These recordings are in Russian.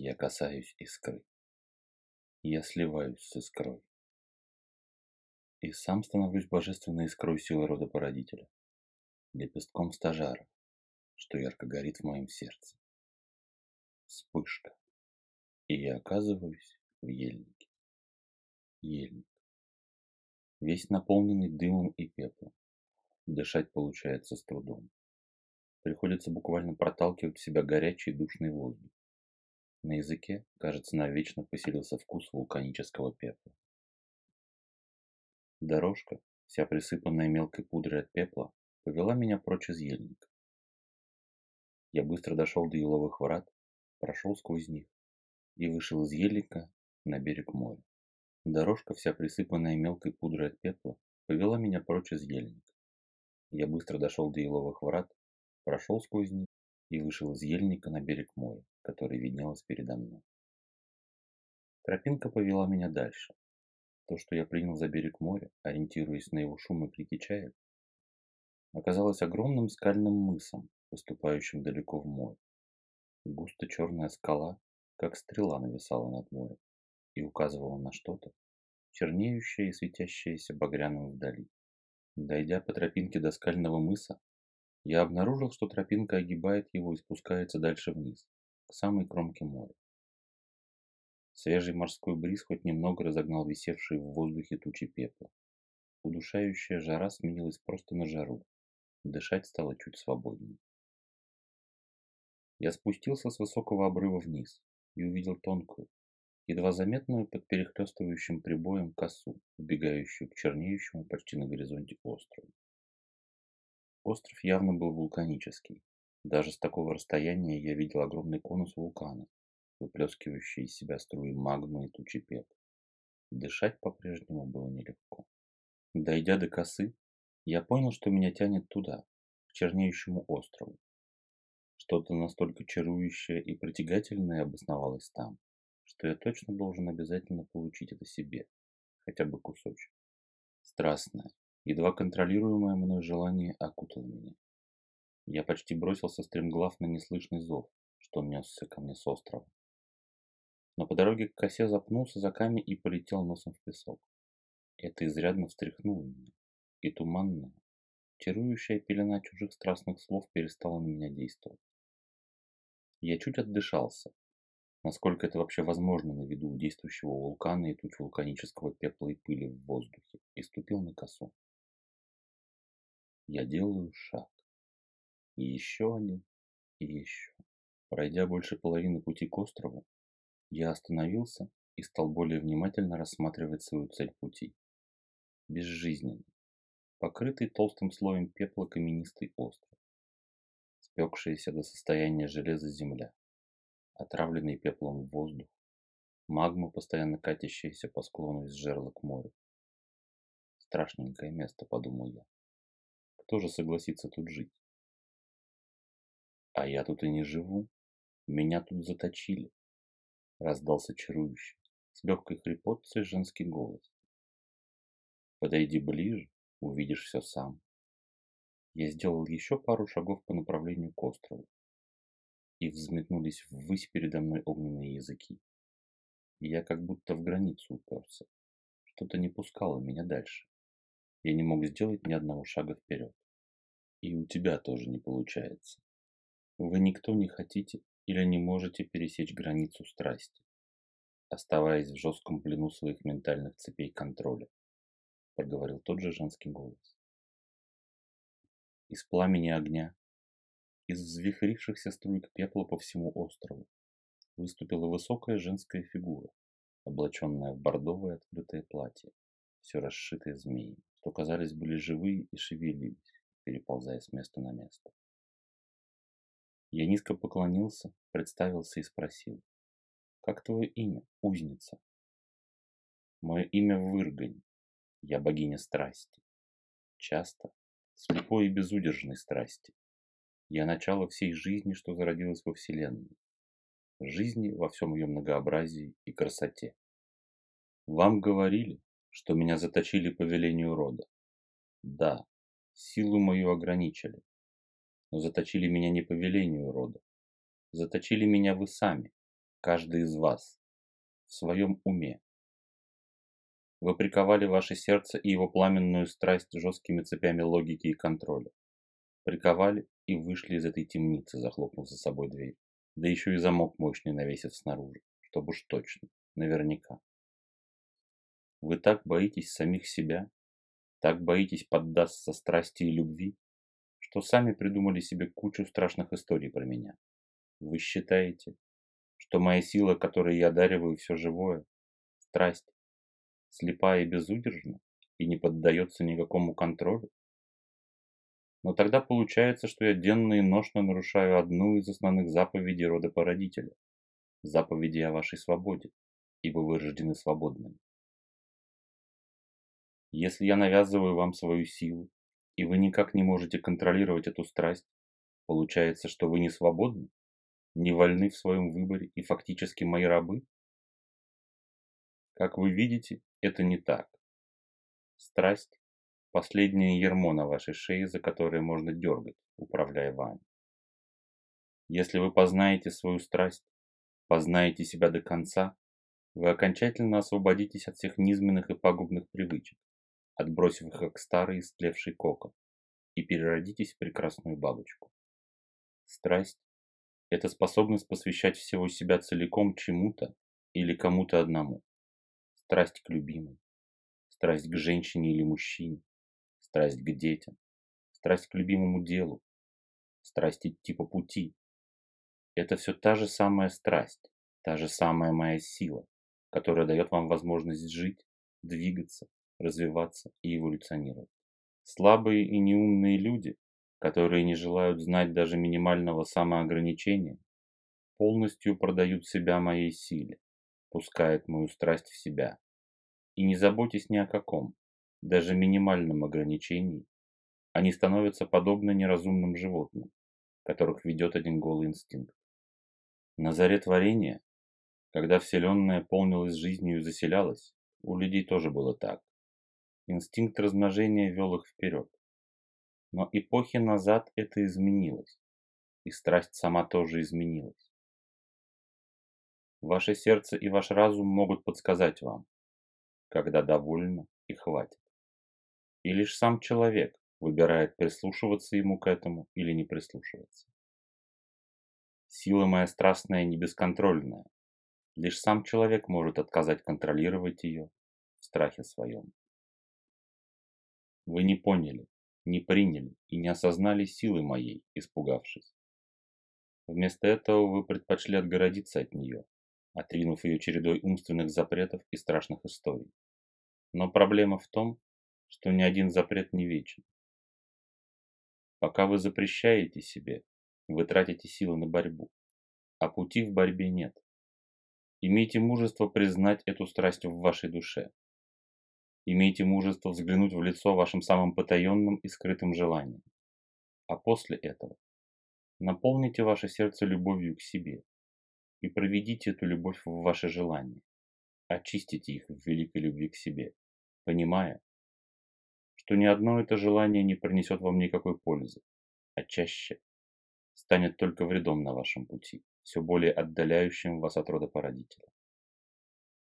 Я касаюсь искры. Я сливаюсь с искрой. И сам становлюсь божественной искрой силы рода породителя, лепестком стажара, что ярко горит в моем сердце. Вспышка. И я оказываюсь в ельнике. Ельник. Весь наполненный дымом и пеплом. Дышать получается с трудом. Приходится буквально проталкивать в себя горячий душный воздух. Языке, кажется, навечно поселился вкус вулканического пепла. Дорожка, вся присыпанная мелкой пудрой от пепла, повела меня прочь из ельника. Я быстро дошел до еловых врат, прошел сквозь них и вышел из ельника на берег моря. Дорожка, вся присыпанная мелкой пудрой от пепла, повела меня прочь из ельника. Я быстро дошел до еловых врат, прошел сквозь них и вышел из ельника на берег моря, который виднелось передо мной. Тропинка повела меня дальше. То, что я принял за берег моря, ориентируясь на его шум и крики чаек, оказалось огромным скальным мысом, выступающим далеко в море. Густо черная скала, как стрела, нависала над морем и указывала на что-то, чернеющее и светящееся багряным вдали. Дойдя по тропинке до скального мыса, я обнаружил, что тропинка огибает его и спускается дальше вниз, к самой кромке моря. Свежий морской бриз хоть немного разогнал висевшие в воздухе тучи пепла. Удушающая жара сменилась просто на жару. Дышать стало чуть свободнее. Я спустился с высокого обрыва вниз и увидел тонкую, едва заметную под перехлестывающим прибоем косу, убегающую к чернеющему почти на горизонте острову. Остров явно был вулканический. Даже с такого расстояния я видел огромный конус вулкана, выплескивающий из себя струи магмы и тучи пепла. Дышать по-прежнему было нелегко. Дойдя до косы, я понял, что меня тянет туда, к чернеющему острову. Что-то настолько чарующее и притягательное обосновалось там, что я точно должен обязательно получить это себе, хотя бы кусочек. Страстное, Едва контролируемое мной желание окутало меня. Я почти бросился стремглав на неслышный зов, что несся ко мне с острова. Но по дороге к косе запнулся за камень и полетел носом в песок. Это изрядно встряхнуло меня, и туманная, чарующая пелена чужих страстных слов перестала на меня действовать. Я чуть отдышался, насколько это вообще возможно на виду действующего вулкана и туч вулканического пепла и пыли в воздухе, и ступил на косу. Я делаю шаг. И еще один, и еще. Пройдя больше половины пути к острову, я остановился и стал более внимательно рассматривать свою цель пути. Безжизненный, покрытый толстым слоем пепла каменистый остров, спекшаяся до состояния железа земля, отравленный пеплом воздух, магма, постоянно катящаяся по склону из жерла к морю. Страшненькое место, подумал я кто же согласится тут жить? А я тут и не живу. Меня тут заточили. Раздался чарующий, с легкой хрипотцей женский голос. Подойди ближе, увидишь все сам. Я сделал еще пару шагов по направлению к острову. И взметнулись ввысь передо мной огненные языки. Я как будто в границу уперся. Что-то не пускало меня дальше. Я не мог сделать ни одного шага вперед. И у тебя тоже не получается. Вы никто не хотите или не можете пересечь границу страсти, оставаясь в жестком плену своих ментальных цепей контроля, проговорил тот же женский голос. Из пламени огня, из взвихрившихся струйк пепла по всему острову, выступила высокая женская фигура, облаченная в бордовое открытое платье, все расшитое змеями, что казались были живые и шевелились переползая с места на место. Я низко поклонился, представился и спросил, Как твое имя, узница? Мое имя Выргань. Я богиня страсти. Часто, слепой и безудержной страсти. Я начало всей жизни, что зародилась во Вселенной. Жизни во всем ее многообразии и красоте. Вам говорили, что меня заточили по велению рода. Да, силу мою ограничили, но заточили меня не по велению рода. Заточили меня вы сами, каждый из вас, в своем уме. Вы приковали ваше сердце и его пламенную страсть жесткими цепями логики и контроля. Приковали и вышли из этой темницы, захлопнув за собой дверь. Да еще и замок мощный навесив снаружи, чтобы уж точно, наверняка. Вы так боитесь самих себя, так боитесь поддаться страсти и любви, что сами придумали себе кучу страшных историй про меня. Вы считаете, что моя сила, которой я одариваю все живое, страсть, слепая и безудержна и не поддается никакому контролю? Но тогда получается, что я денно и ношно нарушаю одну из основных заповедей рода породителя – заповеди о вашей свободе, ибо вы рождены свободными. Если я навязываю вам свою силу, и вы никак не можете контролировать эту страсть, получается, что вы не свободны, не вольны в своем выборе и фактически мои рабы? Как вы видите, это не так. Страсть – последнее ермо на вашей шее, за которое можно дергать, управляя вами. Если вы познаете свою страсть, познаете себя до конца, вы окончательно освободитесь от всех низменных и пагубных привычек отбросив их как старый истлевший кокон, и переродитесь в прекрасную бабочку. Страсть – это способность посвящать всего себя целиком чему-то или кому-то одному. Страсть к любимой, страсть к женщине или мужчине, страсть к детям, страсть к любимому делу, страсть идти по пути. Это все та же самая страсть, та же самая моя сила, которая дает вам возможность жить, двигаться, развиваться и эволюционировать. Слабые и неумные люди, которые не желают знать даже минимального самоограничения, полностью продают себя моей силе, пускают мою страсть в себя. И не заботьтесь ни о каком, даже минимальном ограничении, они становятся подобны неразумным животным, которых ведет один голый инстинкт. На заре творения, когда Вселенная полнилась жизнью и заселялась, у людей тоже было так. Инстинкт размножения вел их вперед. Но эпохи назад это изменилось, и страсть сама тоже изменилась. Ваше сердце и ваш разум могут подсказать вам, когда довольно и хватит. И лишь сам человек выбирает прислушиваться ему к этому или не прислушиваться. Сила моя страстная не бесконтрольная. Лишь сам человек может отказать контролировать ее в страхе своем. Вы не поняли, не приняли и не осознали силы моей, испугавшись. Вместо этого вы предпочли отгородиться от нее, отринув ее чередой умственных запретов и страшных историй. Но проблема в том, что ни один запрет не вечен. Пока вы запрещаете себе, вы тратите силы на борьбу, а пути в борьбе нет. Имейте мужество признать эту страсть в вашей душе, Имейте мужество взглянуть в лицо вашим самым потаенным и скрытым желаниям. А после этого наполните ваше сердце любовью к себе и проведите эту любовь в ваши желания. Очистите их в великой любви к себе, понимая, что ни одно это желание не принесет вам никакой пользы, а чаще станет только вредом на вашем пути, все более отдаляющим вас от рода породителя.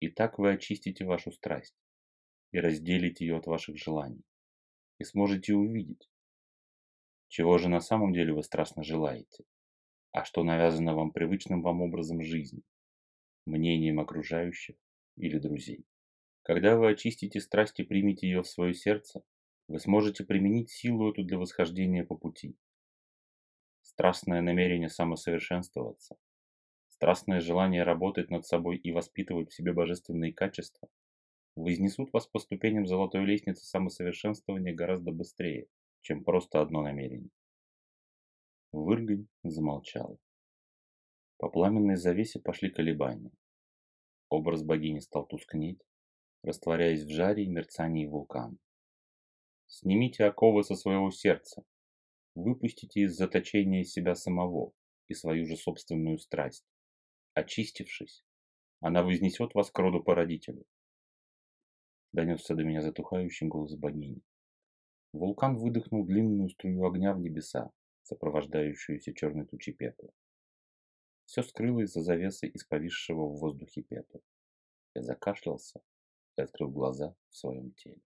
И так вы очистите вашу страсть, и разделите ее от ваших желаний. И сможете увидеть, чего же на самом деле вы страстно желаете, а что навязано вам привычным вам образом жизни, мнением окружающих или друзей. Когда вы очистите страсть и примете ее в свое сердце, вы сможете применить силу эту для восхождения по пути. Страстное намерение самосовершенствоваться, страстное желание работать над собой и воспитывать в себе божественные качества вознесут вас по ступеням золотой лестницы самосовершенствования гораздо быстрее, чем просто одно намерение. Выргань замолчала. По пламенной завесе пошли колебания. Образ богини стал тускнеть, растворяясь в жаре и мерцании вулкана. Снимите оковы со своего сердца, выпустите из заточения себя самого и свою же собственную страсть. Очистившись, она вознесет вас к роду породителю. Донесся до меня затухающий голос богини. Вулкан выдохнул длинную струю огня в небеса, сопровождающуюся черной тучей пепла. Все скрылось за завесой из повисшего в воздухе пепла. Я закашлялся и открыл глаза в своем теле.